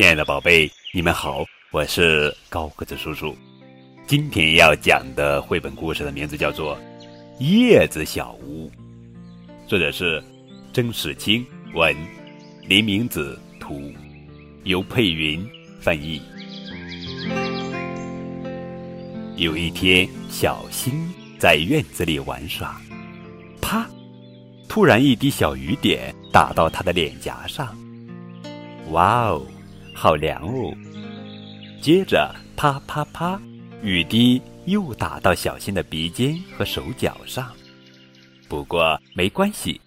亲爱的宝贝，你们好，我是高个子叔叔。今天要讲的绘本故事的名字叫做《叶子小屋》，作者是曾史清文，林明子图，由佩云翻译。有一天，小新在院子里玩耍，啪！突然一滴小雨点打到他的脸颊上，哇哦！好凉哦！接着，啪啪啪，雨滴又打到小新的鼻尖和手脚上。不过没关系，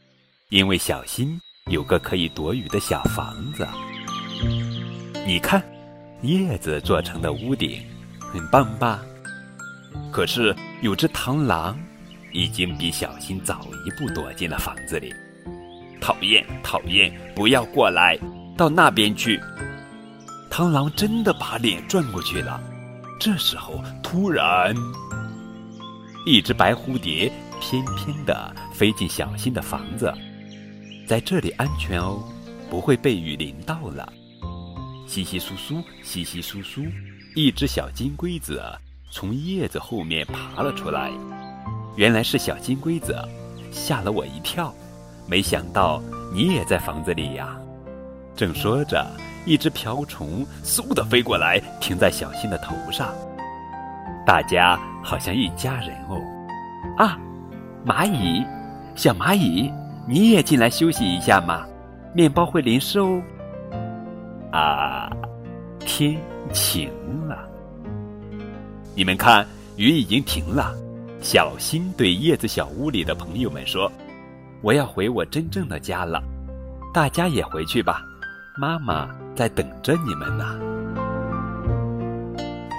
因为小新有个可以躲雨的小房子。你看，叶子做成的屋顶，很棒吧？可是有只螳螂，已经比小新早一步躲进了房子里。讨厌，讨厌！不要过来，到那边去。螳螂真的把脸转过去了。这时候，突然，一只白蝴蝶翩翩地飞进小新的房子，在这里安全哦，不会被雨淋到了。稀稀疏疏，稀稀疏疏，一只小金龟子从叶子后面爬了出来。原来是小金龟子，吓了我一跳。没想到你也在房子里呀。正说着。一只瓢虫嗖的飞过来，停在小新的头上。大家好像一家人哦。啊，蚂蚁，小蚂蚁，你也进来休息一下嘛，面包会淋湿哦。啊，天晴了。你们看，雨已经停了。小新对叶子小屋里的朋友们说：“我要回我真正的家了，大家也回去吧。”妈妈在等着你们呢。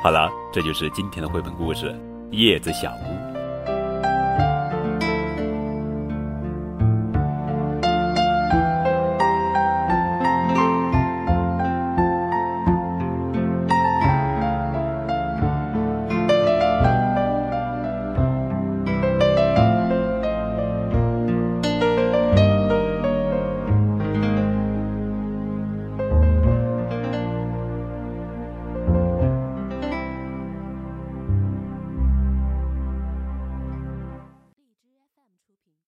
好了，这就是今天的绘本故事《叶子小屋》。